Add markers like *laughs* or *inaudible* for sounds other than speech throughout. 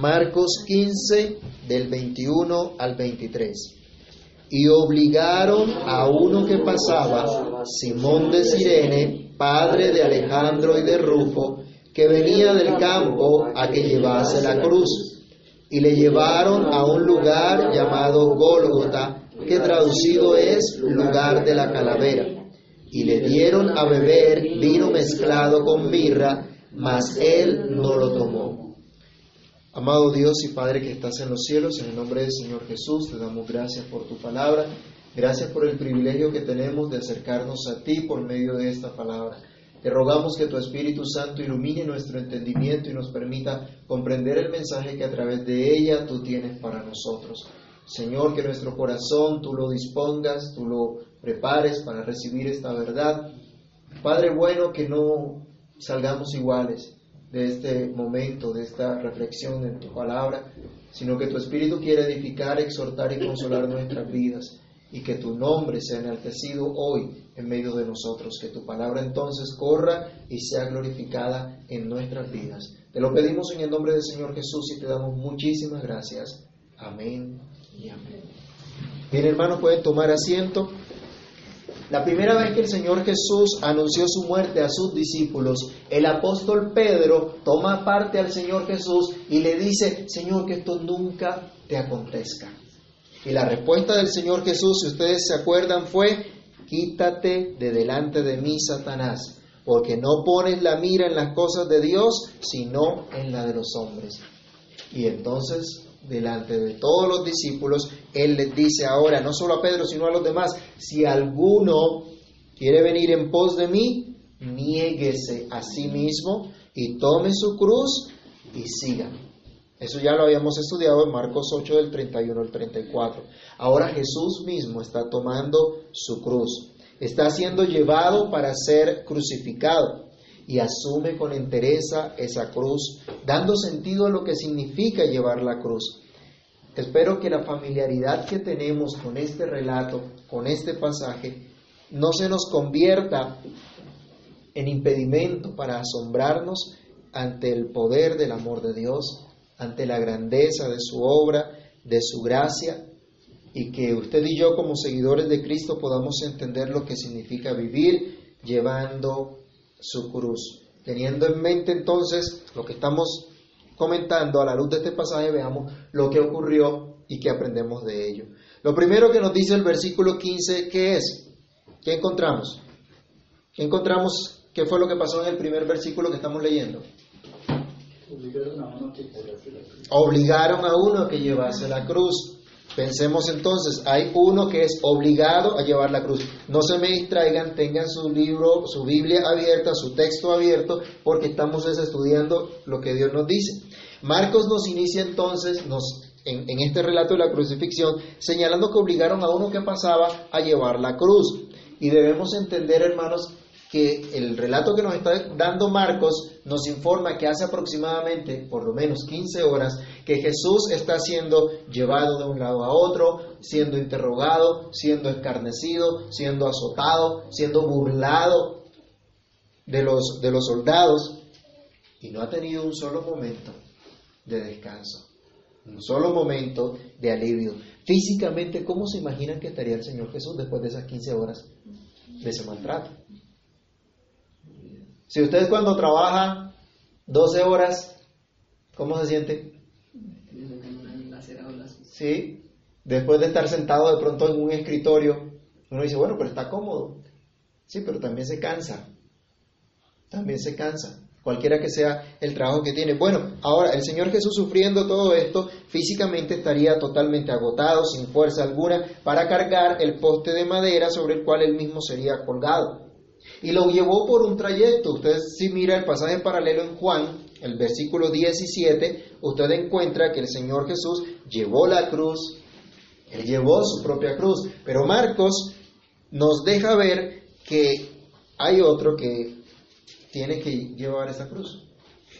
Marcos 15 del 21 al 23. Y obligaron a uno que pasaba, Simón de Sirene, padre de Alejandro y de Rufo, que venía del campo a que llevase la cruz. Y le llevaron a un lugar llamado Gólgota, que traducido es lugar de la calavera. Y le dieron a beber vino mezclado con mirra, mas él no lo tomó. Amado Dios y Padre que estás en los cielos, en el nombre del Señor Jesús, te damos gracias por tu palabra, gracias por el privilegio que tenemos de acercarnos a ti por medio de esta palabra. Te rogamos que tu Espíritu Santo ilumine nuestro entendimiento y nos permita comprender el mensaje que a través de ella tú tienes para nosotros. Señor, que nuestro corazón tú lo dispongas, tú lo prepares para recibir esta verdad. Padre bueno, que no salgamos iguales, de este momento, de esta reflexión en tu palabra, sino que tu Espíritu quiere edificar, exhortar y consolar nuestras vidas y que tu nombre sea enaltecido hoy en medio de nosotros, que tu palabra entonces corra y sea glorificada en nuestras vidas. Te lo pedimos en el nombre del Señor Jesús y te damos muchísimas gracias. Amén y amén. Bien, hermanos, pueden tomar asiento. La primera vez que el Señor Jesús anunció su muerte a sus discípulos, el apóstol Pedro toma parte al Señor Jesús y le dice, Señor, que esto nunca te acontezca. Y la respuesta del Señor Jesús, si ustedes se acuerdan, fue, quítate de delante de mí, Satanás, porque no pones la mira en las cosas de Dios, sino en la de los hombres. Y entonces delante de todos los discípulos, Él les dice ahora, no solo a Pedro, sino a los demás, si alguno quiere venir en pos de mí, niéguese a sí mismo y tome su cruz y siga. Eso ya lo habíamos estudiado en Marcos 8 del 31 al 34. Ahora Jesús mismo está tomando su cruz. Está siendo llevado para ser crucificado y asume con entereza esa cruz, dando sentido a lo que significa llevar la cruz. Espero que la familiaridad que tenemos con este relato, con este pasaje, no se nos convierta en impedimento para asombrarnos ante el poder del amor de Dios, ante la grandeza de su obra, de su gracia, y que usted y yo como seguidores de Cristo podamos entender lo que significa vivir llevando su cruz. Teniendo en mente entonces lo que estamos comentando a la luz de este pasaje, veamos lo que ocurrió y qué aprendemos de ello. Lo primero que nos dice el versículo 15, ¿qué es? ¿Qué encontramos? ¿Qué encontramos? ¿Qué fue lo que pasó en el primer versículo que estamos leyendo? Obligaron a uno a que llevase la cruz. Pensemos entonces, hay uno que es obligado a llevar la cruz. No se me distraigan, tengan su libro, su Biblia abierta, su texto abierto, porque estamos estudiando lo que Dios nos dice. Marcos nos inicia entonces, nos, en, en este relato de la crucifixión, señalando que obligaron a uno que pasaba a llevar la cruz. Y debemos entender, hermanos, que el relato que nos está dando Marcos nos informa que hace aproximadamente, por lo menos 15 horas, que Jesús está siendo llevado de un lado a otro, siendo interrogado, siendo escarnecido, siendo azotado, siendo burlado de los, de los soldados, y no ha tenido un solo momento de descanso, un solo momento de alivio. Físicamente, ¿cómo se imaginan que estaría el Señor Jesús después de esas 15 horas de ese maltrato? Si usted cuando trabaja 12 horas, ¿cómo se siente? Sí, después de estar sentado de pronto en un escritorio, uno dice, bueno, pero está cómodo. Sí, pero también se cansa. También se cansa, cualquiera que sea el trabajo que tiene. Bueno, ahora el Señor Jesús sufriendo todo esto, físicamente estaría totalmente agotado, sin fuerza alguna, para cargar el poste de madera sobre el cual él mismo sería colgado y lo llevó por un trayecto. Usted si mira el pasaje paralelo en Juan, el versículo 17, usted encuentra que el Señor Jesús llevó la cruz, él llevó su propia cruz, pero Marcos nos deja ver que hay otro que tiene que llevar esa cruz.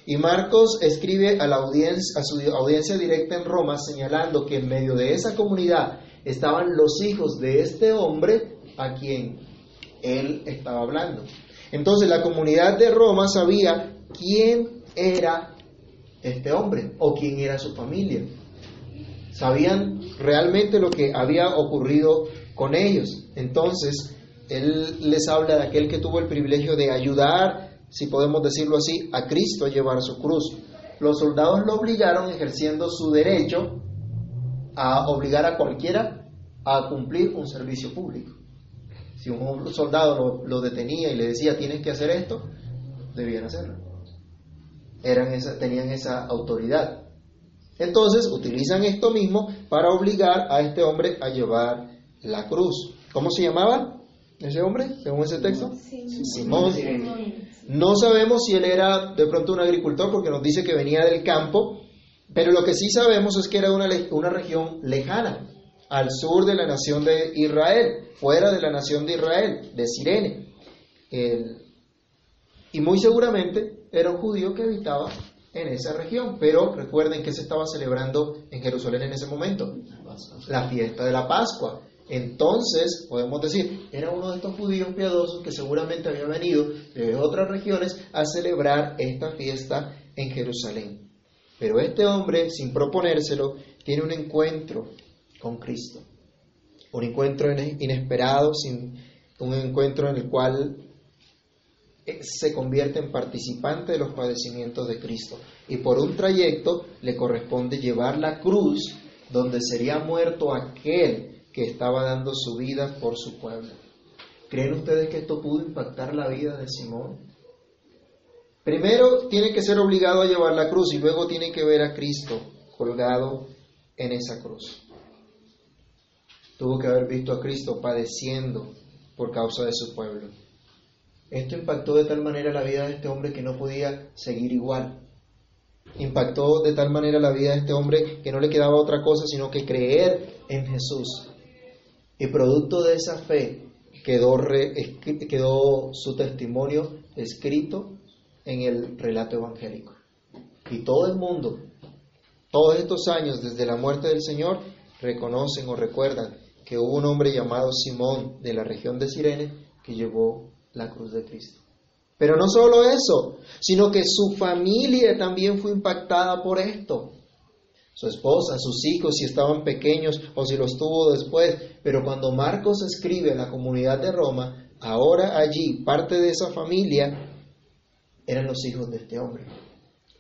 Y Marcos escribe a, la audiencia, a su audiencia directa en Roma señalando que en medio de esa comunidad estaban los hijos de este hombre a quien él estaba hablando. Entonces la comunidad de Roma sabía quién era este hombre o quién era su familia. Sabían realmente lo que había ocurrido con ellos. Entonces, él les habla de aquel que tuvo el privilegio de ayudar, si podemos decirlo así, a Cristo a llevar su cruz. Los soldados lo obligaron ejerciendo su derecho a obligar a cualquiera a cumplir un servicio público. Si un soldado lo, detenía y le decía tienes que hacer esto, debían hacerlo. Eran esa, tenían esa autoridad. Entonces utilizan esto mismo para obligar a este hombre a llevar la cruz. ¿Cómo se llamaba ese hombre, según ese texto? Simón. No sabemos si él era de pronto un agricultor porque nos dice que venía del campo, pero lo que sí sabemos es que era una, una región lejana, al sur de la nación de Israel, fuera de la nación de Israel, de Sirene. y muy seguramente era un judío que habitaba en esa región, pero recuerden que se estaba celebrando en Jerusalén en ese momento, la fiesta de la Pascua. Entonces, podemos decir, era uno de estos judíos piadosos que seguramente había venido de otras regiones a celebrar esta fiesta en Jerusalén. Pero este hombre, sin proponérselo, tiene un encuentro con Cristo. Un encuentro inesperado, sin, un encuentro en el cual eh, se convierte en participante de los padecimientos de Cristo. Y por un trayecto le corresponde llevar la cruz donde sería muerto aquel que estaba dando su vida por su pueblo. ¿Creen ustedes que esto pudo impactar la vida de Simón? Primero tiene que ser obligado a llevar la cruz y luego tiene que ver a Cristo colgado en esa cruz. Tuvo que haber visto a Cristo padeciendo por causa de su pueblo. Esto impactó de tal manera la vida de este hombre que no podía seguir igual. Impactó de tal manera la vida de este hombre que no le quedaba otra cosa sino que creer en Jesús. Y producto de esa fe quedó, su testimonio escrito en el relato evangélico. Y todo el mundo, todos estos años desde la muerte del Señor, reconocen o recuerdan que hubo un hombre llamado Simón de la región de Sirene que llevó la cruz de Cristo. Pero no solo eso, sino que su familia también fue impactada por esto su esposa, sus hijos, si estaban pequeños o si los tuvo después. Pero cuando Marcos escribe en la comunidad de Roma, ahora allí parte de esa familia eran los hijos de este hombre.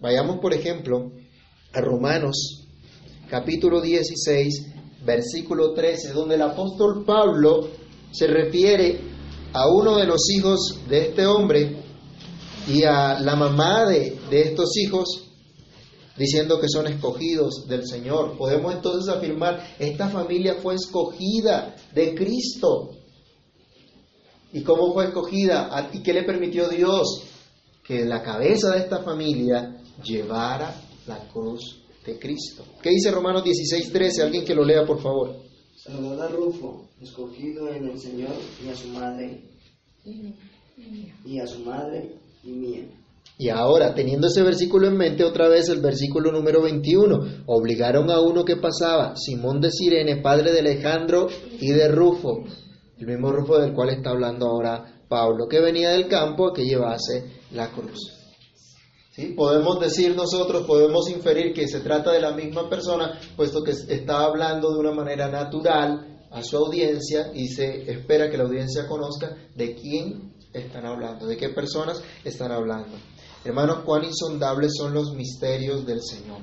Vayamos, por ejemplo, a Romanos capítulo 16, versículo 13, donde el apóstol Pablo se refiere a uno de los hijos de este hombre y a la mamá de, de estos hijos diciendo que son escogidos del Señor. Podemos entonces afirmar, esta familia fue escogida de Cristo. ¿Y cómo fue escogida? ¿Y qué le permitió Dios? Que la cabeza de esta familia llevara la cruz de Cristo. ¿Qué dice Romanos 16, 13? Alguien que lo lea, por favor. Saludad a Rufo, escogido en el Señor, y a su madre, y a su madre y mía. Y ahora, teniendo ese versículo en mente, otra vez el versículo número 21, obligaron a uno que pasaba, Simón de Sirene, padre de Alejandro y de Rufo, el mismo Rufo del cual está hablando ahora Pablo, que venía del campo a que llevase la cruz. Podemos decir nosotros, podemos inferir que se trata de la misma persona, puesto que está hablando de una manera natural a su audiencia y se espera que la audiencia conozca de quién están hablando, de qué personas están hablando. Hermanos, cuán insondables son los misterios del Señor.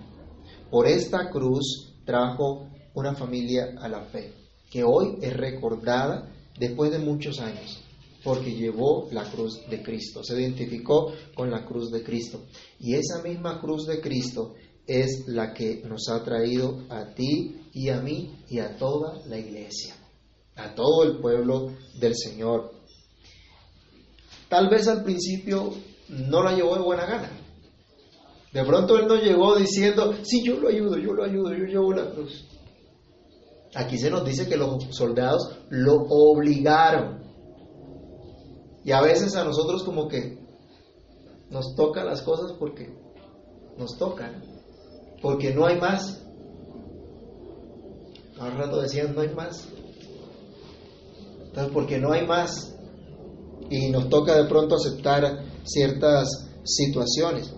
Por esta cruz trajo una familia a la fe, que hoy es recordada después de muchos años, porque llevó la cruz de Cristo, se identificó con la cruz de Cristo. Y esa misma cruz de Cristo es la que nos ha traído a ti y a mí y a toda la iglesia, a todo el pueblo del Señor. Tal vez al principio no la llevó de buena gana. De pronto él no llegó diciendo, sí, yo lo ayudo, yo lo ayudo, yo llevo la cruz. Aquí se nos dice que los soldados lo obligaron. Y a veces a nosotros como que nos tocan las cosas porque nos tocan, porque no hay más. Al rato decían, no hay más. Entonces, porque no hay más. Y nos toca de pronto aceptar ciertas situaciones.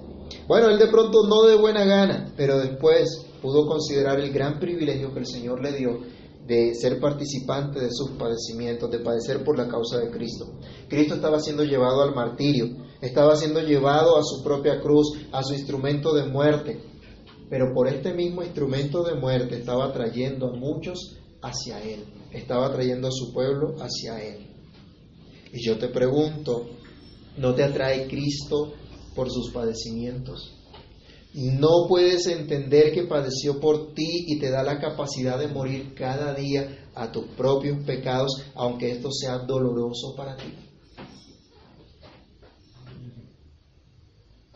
Bueno, él de pronto no de buena gana, pero después pudo considerar el gran privilegio que el Señor le dio de ser participante de sus padecimientos, de padecer por la causa de Cristo. Cristo estaba siendo llevado al martirio, estaba siendo llevado a su propia cruz, a su instrumento de muerte, pero por este mismo instrumento de muerte estaba trayendo a muchos hacia Él, estaba trayendo a su pueblo hacia Él. Y yo te pregunto, ¿no te atrae Cristo por sus padecimientos? No puedes entender que padeció por ti y te da la capacidad de morir cada día a tus propios pecados, aunque esto sea doloroso para ti.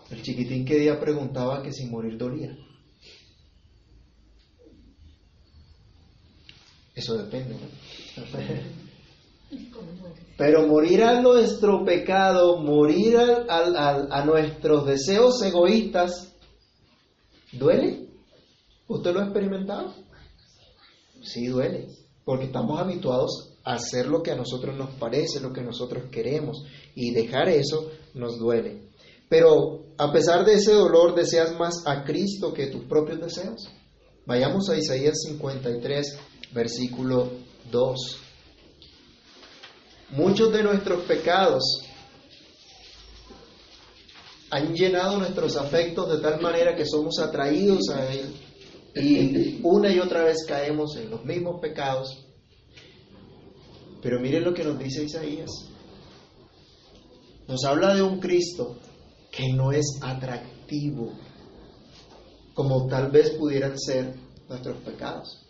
El chiquitín que día preguntaba que si morir dolía. Eso depende, Pero morir a nuestro pecado, morir a nuestros deseos egoístas, ¿Duele? ¿Usted lo ha experimentado? Sí, duele, porque estamos habituados a hacer lo que a nosotros nos parece, lo que nosotros queremos, y dejar eso nos duele. Pero a pesar de ese dolor, deseas más a Cristo que tus propios deseos. Vayamos a Isaías 53, versículo 2. Muchos de nuestros pecados han llenado nuestros afectos de tal manera que somos atraídos a Él y una y otra vez caemos en los mismos pecados. Pero miren lo que nos dice Isaías. Nos habla de un Cristo que no es atractivo como tal vez pudieran ser nuestros pecados.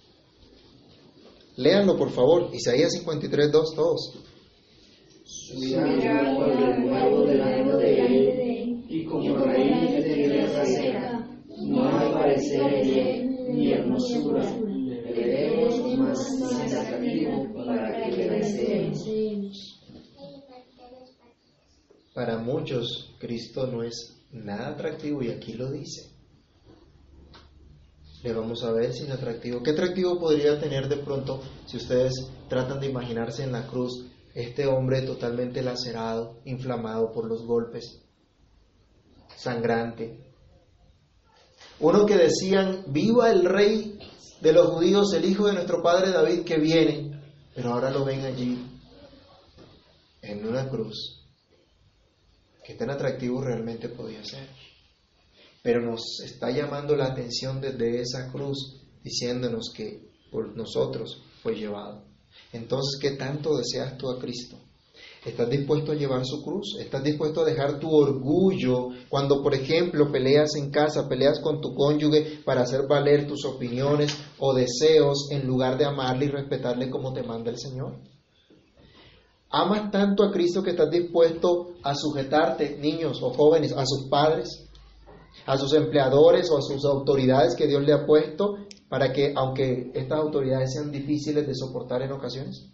Léanlo por favor, Isaías 53, 2, todos y como raíz de tierra no hay en él ni hermosura, le más atractivo para que le deseemos. Para muchos, Cristo no es nada atractivo y aquí lo dice. Le vamos a ver sin atractivo. ¿Qué atractivo podría tener de pronto si ustedes tratan de imaginarse en la cruz este hombre totalmente lacerado, inflamado por los golpes? Sangrante. Uno que decían, viva el rey de los judíos, el hijo de nuestro padre David que viene, pero ahora lo ven allí, en una cruz. ¿Qué tan atractivo realmente podía ser? Pero nos está llamando la atención desde esa cruz, diciéndonos que por nosotros fue llevado. Entonces, ¿qué tanto deseas tú a Cristo? ¿Estás dispuesto a llevar su cruz? ¿Estás dispuesto a dejar tu orgullo cuando, por ejemplo, peleas en casa, peleas con tu cónyuge para hacer valer tus opiniones o deseos en lugar de amarle y respetarle como te manda el Señor? ¿Amas tanto a Cristo que estás dispuesto a sujetarte, niños o jóvenes, a sus padres, a sus empleadores o a sus autoridades que Dios le ha puesto para que, aunque estas autoridades sean difíciles de soportar en ocasiones?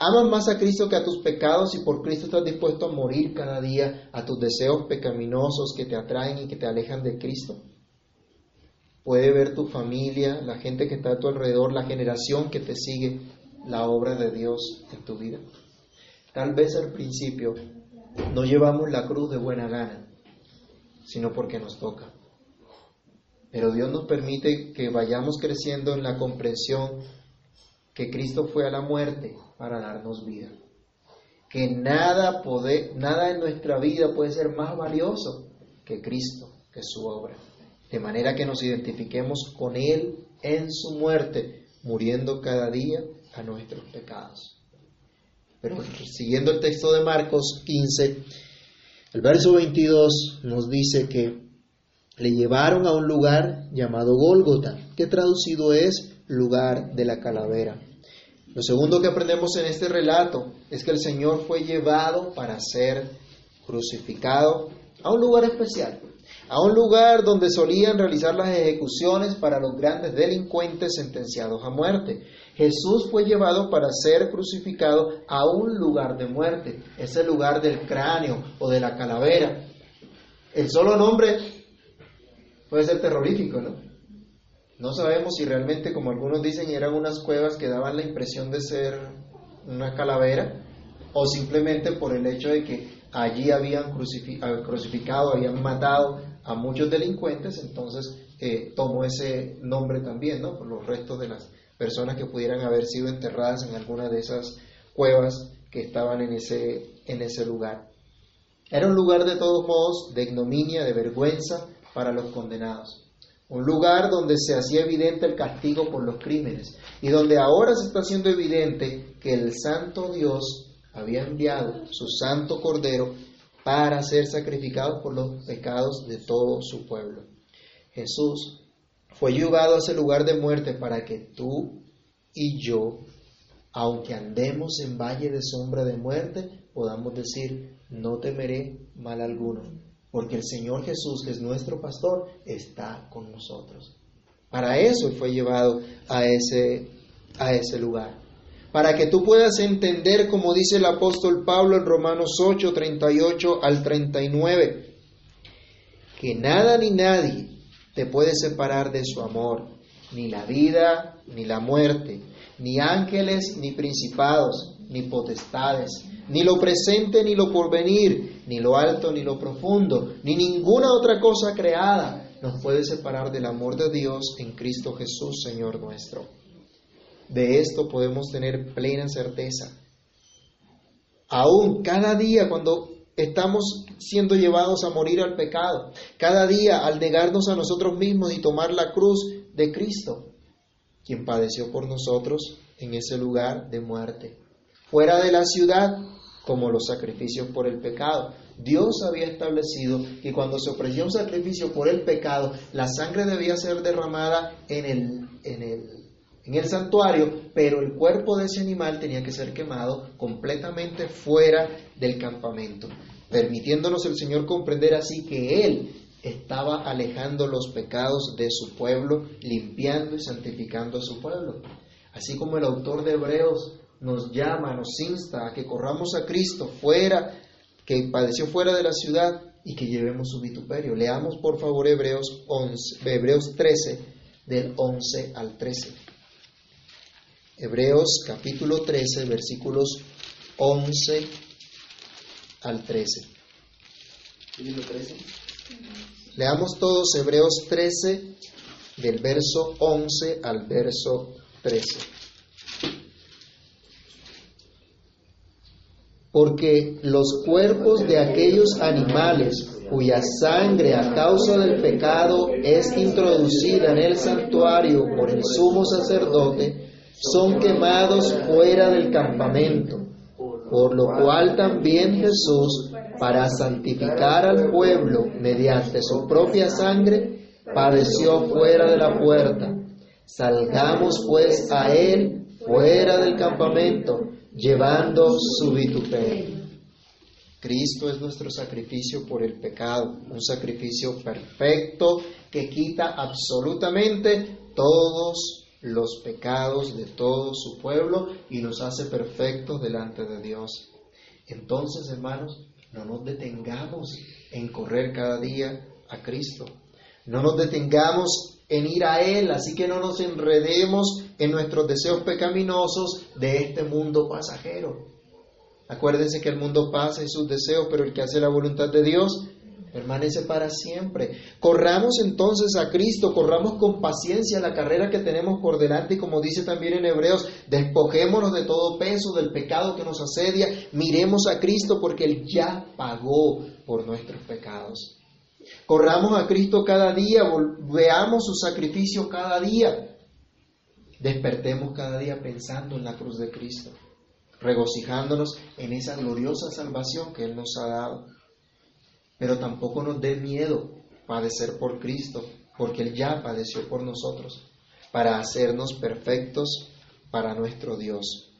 ¿Amas más a Cristo que a tus pecados y por Cristo estás dispuesto a morir cada día a tus deseos pecaminosos que te atraen y que te alejan de Cristo? Puede ver tu familia, la gente que está a tu alrededor, la generación que te sigue, la obra de Dios en tu vida. Tal vez al principio no llevamos la cruz de buena gana, sino porque nos toca. Pero Dios nos permite que vayamos creciendo en la comprensión que Cristo fue a la muerte para darnos vida. Que nada, nada en nuestra vida puede ser más valioso que Cristo, que su obra. De manera que nos identifiquemos con Él en su muerte, muriendo cada día a nuestros pecados. Pero siguiendo el texto de Marcos 15, el verso 22 nos dice que le llevaron a un lugar llamado Gólgota, que traducido es lugar de la calavera. Lo segundo que aprendemos en este relato es que el Señor fue llevado para ser crucificado a un lugar especial, a un lugar donde solían realizar las ejecuciones para los grandes delincuentes sentenciados a muerte. Jesús fue llevado para ser crucificado a un lugar de muerte, ese lugar del cráneo o de la calavera. El solo nombre puede ser terrorífico, ¿no? No sabemos si realmente, como algunos dicen, eran unas cuevas que daban la impresión de ser una calavera o simplemente por el hecho de que allí habían crucificado, habían matado a muchos delincuentes, entonces eh, tomó ese nombre también, ¿no? Por los restos de las personas que pudieran haber sido enterradas en alguna de esas cuevas que estaban en ese, en ese lugar. Era un lugar de todos modos de ignominia, de vergüenza para los condenados. Un lugar donde se hacía evidente el castigo por los crímenes y donde ahora se está haciendo evidente que el santo Dios había enviado su santo cordero para ser sacrificado por los pecados de todo su pueblo. Jesús fue llevado a ese lugar de muerte para que tú y yo, aunque andemos en valle de sombra de muerte, podamos decir, no temeré mal alguno, porque el Señor Jesús, que es nuestro pastor, está con nosotros. Para eso fue llevado a ese, a ese lugar. Para que tú puedas entender, como dice el apóstol Pablo en Romanos 8, 38 al 39, que nada ni nadie te puede separar de su amor, ni la vida, ni la muerte, ni ángeles, ni principados, ni potestades, ni lo presente, ni lo porvenir, ni lo alto, ni lo profundo, ni ninguna otra cosa creada nos puede separar del amor de Dios en Cristo Jesús, Señor nuestro. De esto podemos tener plena certeza. Aún cada día cuando estamos siendo llevados a morir al pecado. Cada día al negarnos a nosotros mismos y tomar la cruz de Cristo, quien padeció por nosotros en ese lugar de muerte. Fuera de la ciudad, como los sacrificios por el pecado. Dios había establecido que cuando se ofrecía un sacrificio por el pecado, la sangre debía ser derramada en el, en el, en el santuario, pero el cuerpo de ese animal tenía que ser quemado completamente fuera del campamento permitiéndonos el Señor comprender así que Él estaba alejando los pecados de su pueblo, limpiando y santificando a su pueblo. Así como el autor de Hebreos nos llama, nos insta a que corramos a Cristo fuera, que padeció fuera de la ciudad y que llevemos su vituperio. Leamos por favor Hebreos, 11, Hebreos 13, del 11 al 13. Hebreos capítulo 13, versículos 11 al 13. 13. Leamos todos Hebreos 13 del verso 11 al verso 13. Porque los cuerpos de aquellos animales cuya sangre a causa del pecado es introducida en el santuario por el sumo sacerdote, son quemados fuera del campamento por lo cual también Jesús, para santificar al pueblo mediante su propia sangre, padeció fuera de la puerta. Salgamos pues a él fuera del campamento, llevando su vituperio. Cristo es nuestro sacrificio por el pecado, un sacrificio perfecto que quita absolutamente todos los pecados de todo su pueblo y nos hace perfectos delante de Dios. Entonces, hermanos, no nos detengamos en correr cada día a Cristo. No nos detengamos en ir a Él, así que no nos enredemos en nuestros deseos pecaminosos de este mundo pasajero. Acuérdense que el mundo pasa y sus deseos, pero el que hace la voluntad de Dios permanece para siempre. Corramos entonces a Cristo, corramos con paciencia la carrera que tenemos por delante y como dice también en Hebreos, despojémonos de todo peso del pecado que nos asedia, miremos a Cristo porque Él ya pagó por nuestros pecados. Corramos a Cristo cada día, veamos su sacrificio cada día. Despertemos cada día pensando en la cruz de Cristo, regocijándonos en esa gloriosa salvación que Él nos ha dado. Pero tampoco nos dé miedo padecer por Cristo, porque Él ya padeció por nosotros, para hacernos perfectos para nuestro Dios.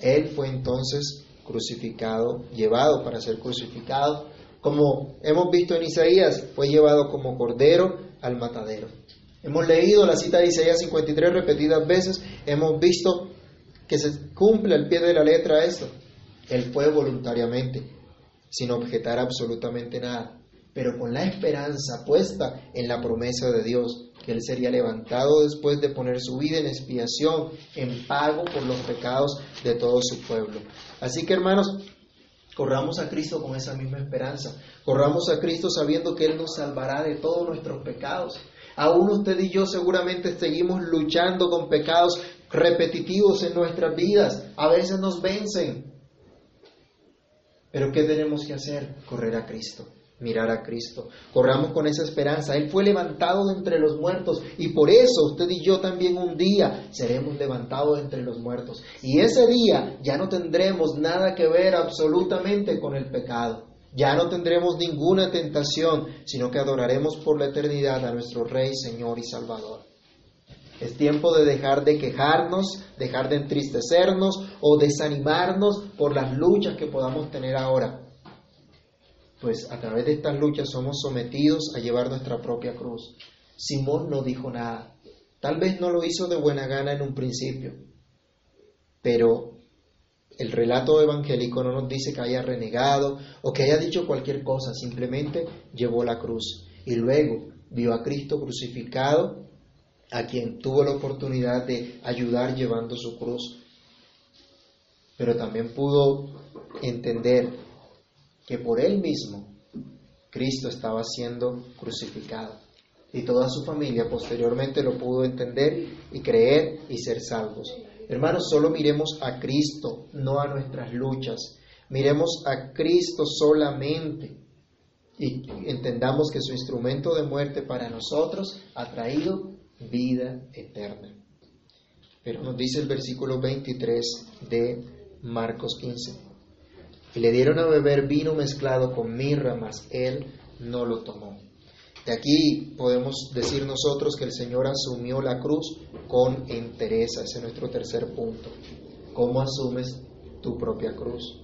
Él fue entonces crucificado, llevado para ser crucificado, como hemos visto en Isaías, fue llevado como cordero al matadero. Hemos leído la cita de Isaías 53 repetidas veces, hemos visto que se cumple al pie de la letra esto. Él fue voluntariamente, sin objetar absolutamente nada, pero con la esperanza puesta en la promesa de Dios, que Él sería levantado después de poner su vida en expiación, en pago por los pecados de todo su pueblo. Así que hermanos, Corramos a Cristo con esa misma esperanza. Corramos a Cristo sabiendo que Él nos salvará de todos nuestros pecados. Aún usted y yo seguramente seguimos luchando con pecados repetitivos en nuestras vidas. A veces nos vencen. Pero ¿qué tenemos que hacer? Correr a Cristo, mirar a Cristo. Corramos con esa esperanza. Él fue levantado de entre los muertos y por eso usted y yo también un día seremos levantados de entre los muertos. Y ese día ya no tendremos nada que ver absolutamente con el pecado. Ya no tendremos ninguna tentación, sino que adoraremos por la eternidad a nuestro Rey, Señor y Salvador. Es tiempo de dejar de quejarnos, dejar de entristecernos o desanimarnos por las luchas que podamos tener ahora. Pues a través de estas luchas somos sometidos a llevar nuestra propia cruz. Simón no dijo nada. Tal vez no lo hizo de buena gana en un principio, pero el relato evangélico no nos dice que haya renegado o que haya dicho cualquier cosa, simplemente llevó la cruz y luego vio a Cristo crucificado, a quien tuvo la oportunidad de ayudar llevando su cruz. Pero también pudo entender que por él mismo Cristo estaba siendo crucificado. Y toda su familia posteriormente lo pudo entender y creer y ser salvos. Hermanos, solo miremos a Cristo, no a nuestras luchas. Miremos a Cristo solamente y entendamos que su instrumento de muerte para nosotros ha traído vida eterna. Pero nos dice el versículo 23 de Marcos 15. Y le dieron a beber vino mezclado con mirra, mas él no lo tomó. De aquí podemos decir nosotros que el Señor asumió la cruz con entereza. Ese es nuestro tercer punto. ¿Cómo asumes tu propia cruz?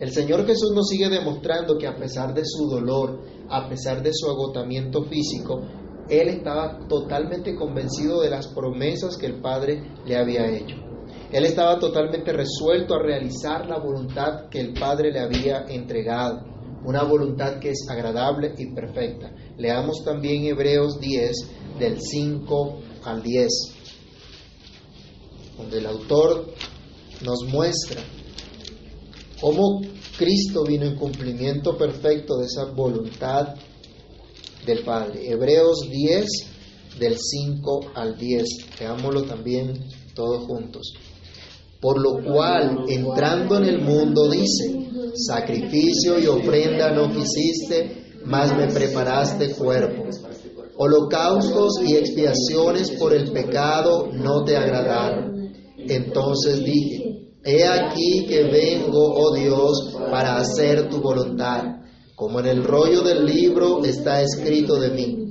El Señor Jesús nos sigue demostrando que a pesar de su dolor, a pesar de su agotamiento físico, Él estaba totalmente convencido de las promesas que el Padre le había hecho. Él estaba totalmente resuelto a realizar la voluntad que el Padre le había entregado, una voluntad que es agradable y perfecta. Leamos también Hebreos 10 del 5 al 10, donde el autor nos muestra cómo Cristo vino en cumplimiento perfecto de esa voluntad del Padre. Hebreos 10 del 5 al 10. Leámoslo también todos juntos. Por lo cual, entrando en el mundo, dice, sacrificio y ofrenda no quisiste, mas me preparaste cuerpo. Holocaustos y expiaciones por el pecado no te agradaron. Entonces dije, he aquí que vengo, oh Dios, para hacer tu voluntad, como en el rollo del libro está escrito de mí.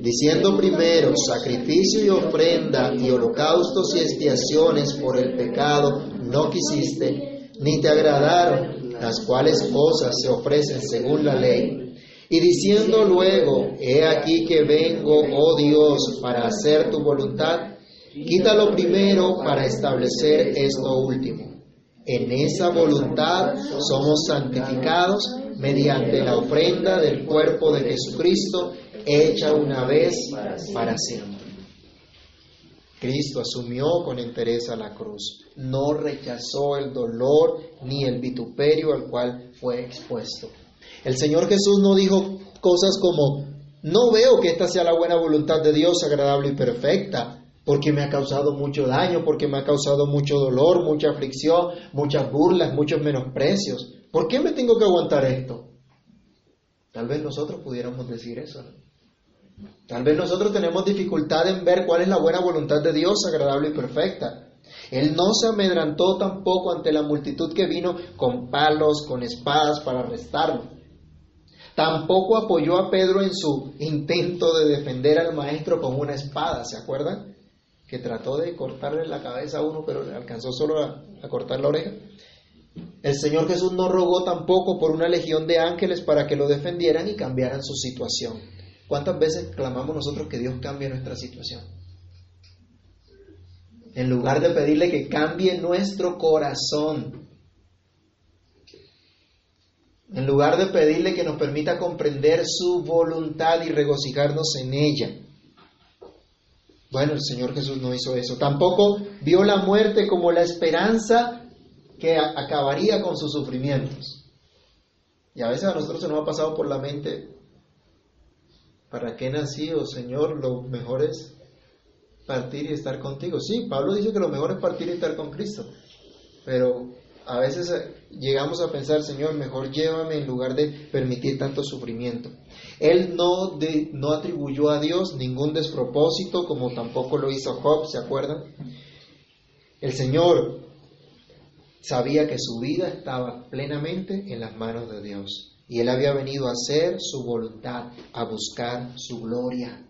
Diciendo primero, sacrificio y ofrenda y holocaustos y expiaciones por el pecado no quisiste, ni te agradaron, las cuales cosas se ofrecen según la ley y diciendo luego, he aquí que vengo, oh Dios, para hacer tu voluntad, quítalo primero para establecer esto último. En esa voluntad somos santificados mediante la ofrenda del cuerpo de Jesucristo, hecha una vez para siempre. Cristo asumió con entereza la cruz, no rechazó el dolor ni el vituperio al cual fue expuesto. El Señor Jesús no dijo cosas como, no veo que esta sea la buena voluntad de Dios, agradable y perfecta, porque me ha causado mucho daño, porque me ha causado mucho dolor, mucha aflicción, muchas burlas, muchos menosprecios. ¿Por qué me tengo que aguantar esto? Tal vez nosotros pudiéramos decir eso. Tal vez nosotros tenemos dificultad en ver cuál es la buena voluntad de Dios, agradable y perfecta. Él no se amedrantó tampoco ante la multitud que vino con palos, con espadas para arrestarlo. Tampoco apoyó a Pedro en su intento de defender al maestro con una espada, ¿se acuerdan? Que trató de cortarle la cabeza a uno, pero le alcanzó solo a, a cortar la oreja. El Señor Jesús no rogó tampoco por una legión de ángeles para que lo defendieran y cambiaran su situación. ¿Cuántas veces clamamos nosotros que Dios cambie nuestra situación? En lugar de pedirle que cambie nuestro corazón, en lugar de pedirle que nos permita comprender su voluntad y regocijarnos en ella. Bueno, el Señor Jesús no hizo eso. Tampoco vio la muerte como la esperanza que acabaría con sus sufrimientos. Y a veces a nosotros se nos ha pasado por la mente, ¿para qué nací, oh Señor? Lo mejor es partir y estar contigo. Sí, Pablo dice que lo mejor es partir y estar con Cristo, pero a veces eh, llegamos a pensar, Señor, mejor llévame en lugar de permitir tanto sufrimiento. Él no, no atribuyó a Dios ningún despropósito, como tampoco lo hizo Job, ¿se acuerdan? El Señor sabía que su vida estaba plenamente en las manos de Dios y él había venido a hacer su voluntad, a buscar su gloria.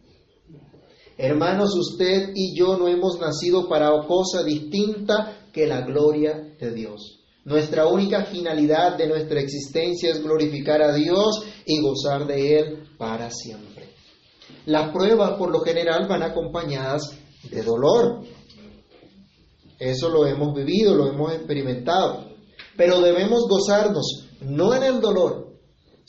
Hermanos, usted y yo no hemos nacido para cosa distinta que la gloria de Dios. Nuestra única finalidad de nuestra existencia es glorificar a Dios y gozar de Él para siempre. Las pruebas por lo general van acompañadas de dolor. Eso lo hemos vivido, lo hemos experimentado. Pero debemos gozarnos no en el dolor,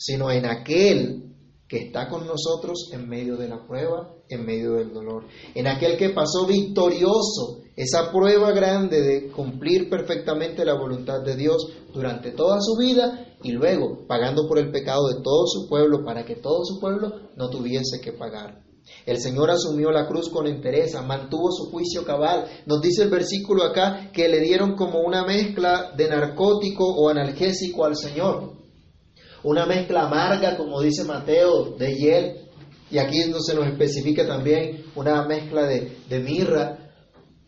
sino en aquel que está con nosotros en medio de la prueba, en medio del dolor, en aquel que pasó victorioso esa prueba grande de cumplir perfectamente la voluntad de Dios durante toda su vida y luego pagando por el pecado de todo su pueblo para que todo su pueblo no tuviese que pagar. El Señor asumió la cruz con entereza, mantuvo su juicio cabal. Nos dice el versículo acá que le dieron como una mezcla de narcótico o analgésico al Señor una mezcla amarga, como dice Mateo, de hiel, y aquí no se nos especifica también una mezcla de, mirra.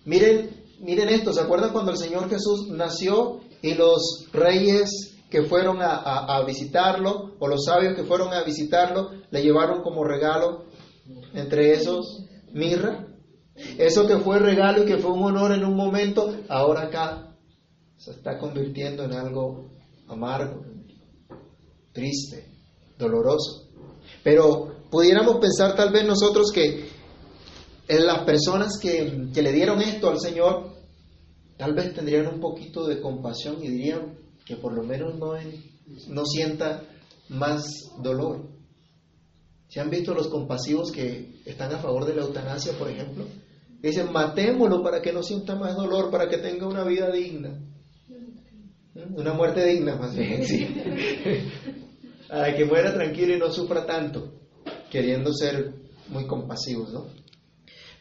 Miren, miren esto, ¿se acuerdan cuando el Señor Jesús nació y los reyes que fueron a, visitarlo, o los sabios que fueron a visitarlo, le llevaron como regalo, entre esos, mirra? Eso que fue regalo y que fue un honor en un momento, ahora acá se está convirtiendo en algo amargo, triste, doloroso. Pero pudiéramos pensar tal vez nosotros que en las personas que, le dieron esto al Señor, tal vez tendrían un poquito de compasión y dirían que por lo menos no, no sienta más dolor. ¿Se han visto los compasivos que están a favor de la eutanasia, por ejemplo? Dicen, matémoslo para que no sienta más dolor, para que tenga una vida digna. Una muerte digna, más bien, *laughs* sí. *laughs* Para que muera tranquilo y no sufra tanto, queriendo ser muy compasivos, ¿no?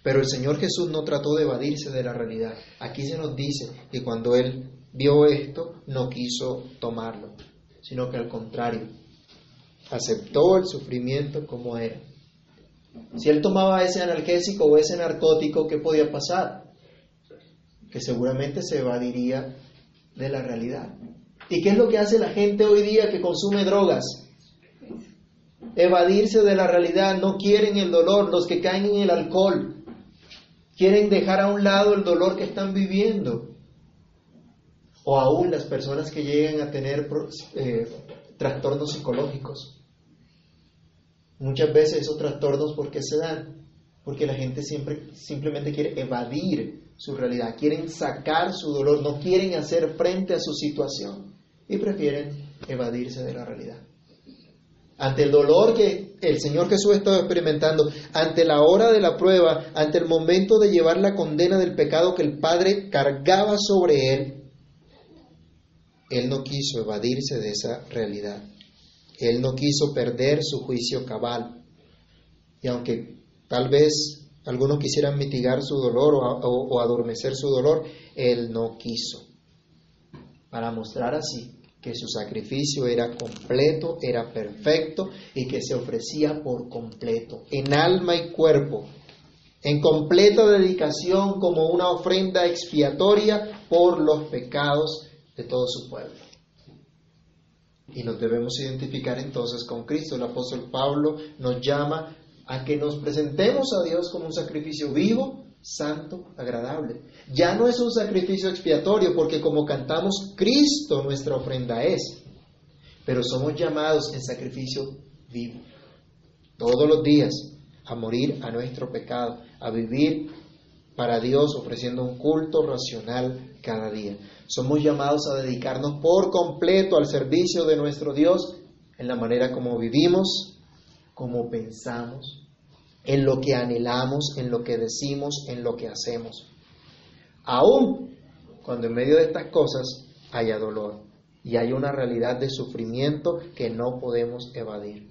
Pero el Señor Jesús no trató de evadirse de la realidad. Aquí se nos dice que cuando Él vio esto, no quiso tomarlo, sino que al contrario, aceptó el sufrimiento como era. Si Él tomaba ese analgésico o ese narcótico, ¿qué podía pasar? Que seguramente se evadiría de la realidad. ¿Y qué es lo que hace la gente hoy día que consume drogas? Evadirse de la realidad, no quieren el dolor, los que caen en el alcohol, quieren dejar a un lado el dolor que están viviendo. O aún las personas que llegan a tener eh, trastornos psicológicos. Muchas veces esos trastornos, ¿por qué se dan? Porque la gente siempre simplemente quiere evadir su realidad, quieren sacar su dolor, no quieren hacer frente a su situación y prefieren evadirse de la realidad. Ante el dolor que el Señor Jesús estaba experimentando, ante la hora de la prueba, ante el momento de llevar la condena del pecado que el Padre cargaba sobre él, él no quiso evadirse de esa realidad. Él no quiso perder su juicio cabal. Y aunque tal vez algunos quisieran mitigar su dolor o, adormecer su dolor, Él no quiso. Para mostrar así que su sacrificio era completo, era perfecto y que se ofrecía por completo, en alma y cuerpo, en completa dedicación como una ofrenda expiatoria por los pecados de todo su pueblo. Y nos debemos identificar entonces con Cristo. El apóstol Pablo nos llama a que nos presentemos a Dios como un sacrificio vivo, santo, agradable. Ya no es un sacrificio expiatorio, porque como cantamos, Cristo nuestra ofrenda es, pero somos llamados en sacrificio vivo, todos los días, a morir a nuestro pecado, a vivir para Dios ofreciendo un culto racional cada día. Somos llamados a dedicarnos por completo al servicio de nuestro Dios en la manera como vivimos, como pensamos, en lo que anhelamos, en lo que decimos, en lo que hacemos. Aún cuando en medio de estas cosas haya dolor. y hay una realidad de sufrimiento que no podemos evadir.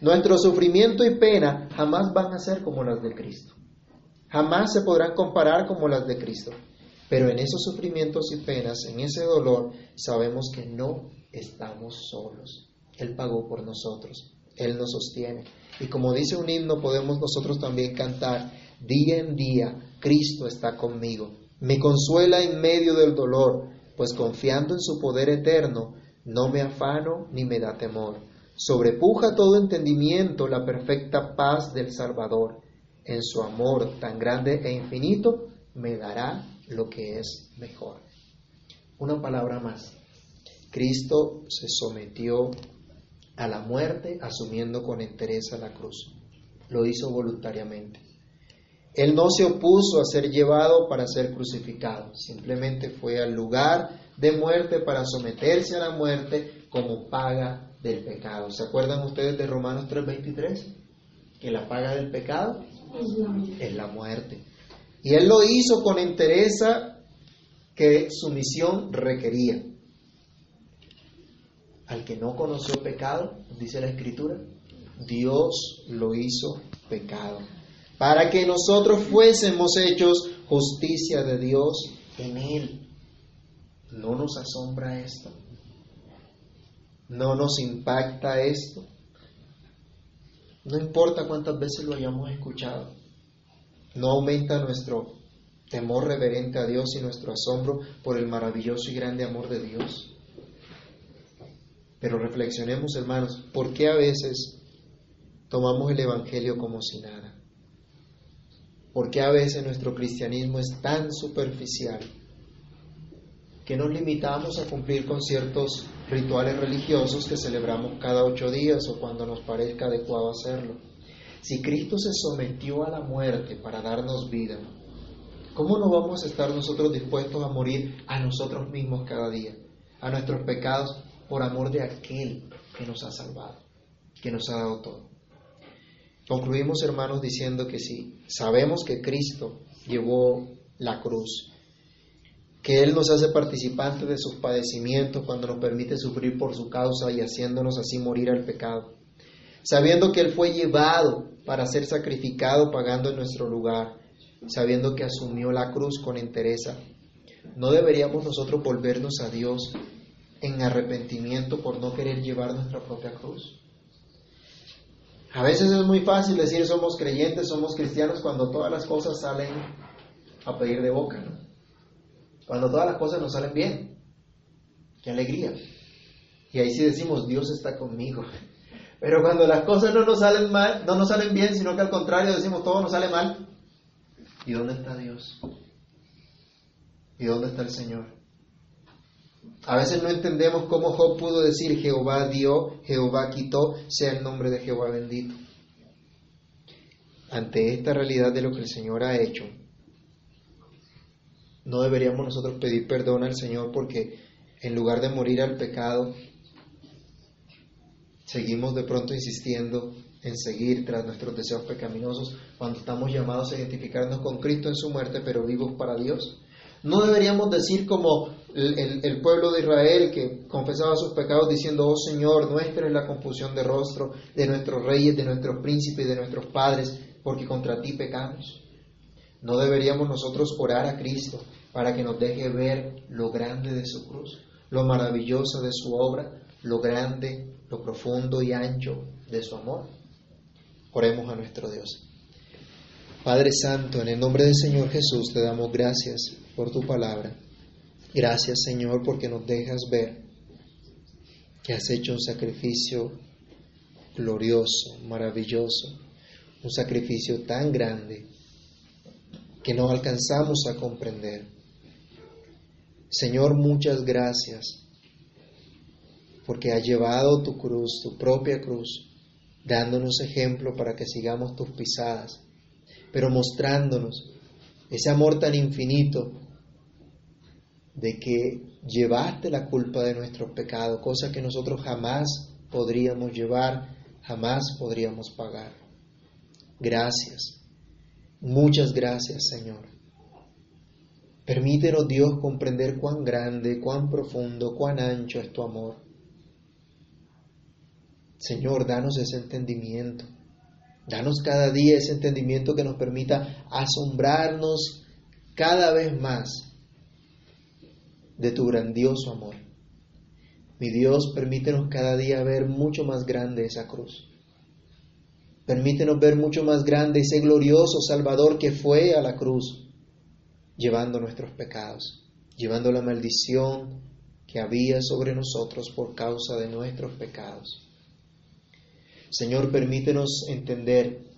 Nuestro sufrimiento y pena jamás van a ser como las de Cristo. Jamás se podrán comparar como las de Cristo. Pero en esos sufrimientos y penas, en ese dolor, sabemos que no estamos solos. Él pagó por nosotros. Él nos sostiene. Y como dice un himno, podemos nosotros también cantar, día en día, Cristo está conmigo. Me consuela en medio del dolor, pues confiando en su poder eterno, no me afano ni me da temor. Sobrepuja todo entendimiento la perfecta paz del Salvador. En su amor tan grande e infinito, me dará lo que es mejor. Una palabra más. Cristo se sometió a la muerte asumiendo con entereza la cruz. Lo hizo voluntariamente. Él no se opuso a ser llevado para ser crucificado, simplemente fue al lugar de muerte para someterse a la muerte como paga del pecado. ¿Se acuerdan ustedes de Romanos 3:23? Que la paga del pecado es la muerte. Y él lo hizo con entereza que su misión requería. Al que no conoció pecado, dice la Escritura, Dios lo hizo pecado para que nosotros fuésemos hechos justicia de Dios en Él. ¿No nos asombra esto? ¿No nos impacta esto? No importa cuántas veces lo hayamos escuchado, no aumenta nuestro temor reverente a Dios y nuestro asombro por el maravilloso y grande amor de Dios. Pero reflexionemos, hermanos, ¿por qué a veces tomamos el Evangelio como si nada? porque a veces nuestro cristianismo es tan superficial que nos limitamos a cumplir con ciertos rituales religiosos que celebramos cada ocho días o cuando nos parezca adecuado hacerlo. Si Cristo se sometió a la muerte para darnos vida, ¿cómo no vamos a estar nosotros dispuestos a morir a nosotros mismos cada día, a nuestros pecados, por amor de aquel que nos ha salvado, que nos ha dado todo? Concluimos, hermanos, diciendo que si sabemos que Cristo llevó la cruz, que Él nos hace participantes de sus padecimientos cuando nos permite sufrir por su causa y haciéndonos así morir al pecado, sabiendo que Él fue llevado para ser sacrificado pagando en nuestro lugar, sabiendo que asumió la cruz con entereza, ¿no deberíamos nosotros volvernos a Dios en arrepentimiento por no querer llevar nuestra propia cruz? A veces es muy fácil decir somos creyentes, somos cristianos cuando todas las cosas salen a pedir de boca, ¿no? Cuando todas las cosas nos salen bien. Qué alegría. Y ahí sí decimos, Dios está conmigo. Pero cuando las cosas no nos salen mal, no nos salen bien, sino que al contrario decimos todo nos sale mal. ¿Y dónde está Dios? ¿Y dónde está el Señor? A veces no entendemos cómo Job pudo decir Jehová dio, Jehová quitó, sea el nombre de Jehová bendito. Ante esta realidad de lo que el Señor ha hecho, no deberíamos nosotros pedir perdón al Señor porque en lugar de morir al pecado, seguimos de pronto insistiendo en seguir tras nuestros deseos pecaminosos cuando estamos llamados a identificarnos con Cristo en su muerte, pero vivos para Dios. No deberíamos decir como el, pueblo de Israel que confesaba sus pecados diciendo, oh Señor, nuestra es la confusión de rostro de nuestros reyes, de nuestros príncipes, de nuestros padres, porque contra ti pecamos. No deberíamos nosotros orar a Cristo para que nos deje ver lo grande de su cruz, lo maravilloso de su obra, lo grande, lo profundo y ancho de su amor. Oremos a nuestro Dios. Padre Santo, en el nombre del Señor Jesús te damos gracias por tu palabra. Gracias Señor porque nos dejas ver que has hecho un sacrificio glorioso, maravilloso, un sacrificio tan grande que no alcanzamos a comprender. Señor, muchas gracias porque has llevado tu cruz, tu propia cruz, dándonos ejemplo para que sigamos tus pisadas, pero mostrándonos ese amor tan infinito de que llevaste la culpa de nuestros pecados, cosa que nosotros jamás podríamos llevar, jamás podríamos pagar. Gracias, muchas gracias Señor. Permítenos, Dios, comprender cuán grande, cuán profundo, cuán ancho es tu amor. Señor, danos ese entendimiento. Danos cada día ese entendimiento que nos permita asombrarnos cada vez más de tu grandioso amor. Mi Dios, permítenos cada día ver mucho más grande esa cruz. Permítenos ver mucho más grande ese glorioso Salvador que fue a la cruz, llevando nuestros pecados, llevando la maldición que había sobre nosotros por causa de nuestros pecados. Señor, permítenos entender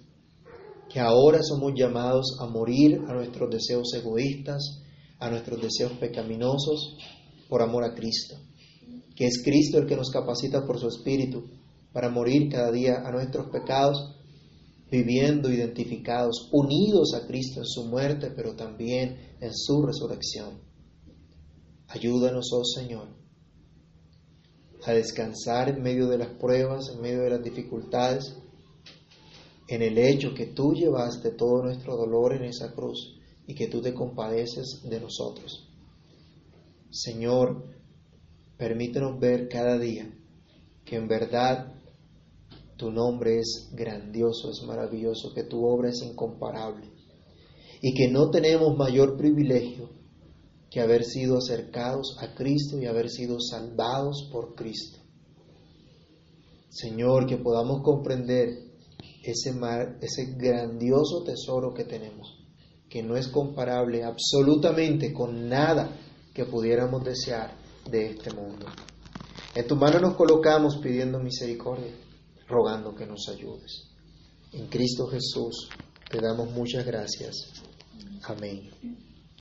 que ahora somos llamados a morir a nuestros deseos egoístas, a nuestros deseos pecaminosos, por amor a Cristo, que es Cristo el que nos capacita por su Espíritu para morir cada día a nuestros pecados, viviendo identificados, unidos a Cristo en su muerte, pero también en su resurrección. Ayúdanos, oh Señor, a descansar en medio de las pruebas, en medio de las dificultades, en el hecho que tú llevaste todo nuestro dolor en esa cruz y que tú te compadeces de nosotros. Señor, permítenos ver cada día que en verdad tu nombre es grandioso, es maravilloso, que tu obra es incomparable y que no tenemos mayor privilegio que haber sido acercados a Cristo y haber sido salvados por Cristo. Señor, que podamos comprender ese, ese grandioso tesoro que tenemos, que no es comparable absolutamente con nada que pudiéramos desear de este mundo. En tu mano nos colocamos pidiendo misericordia, rogando que nos ayudes. En Cristo Jesús te damos muchas gracias. Amén.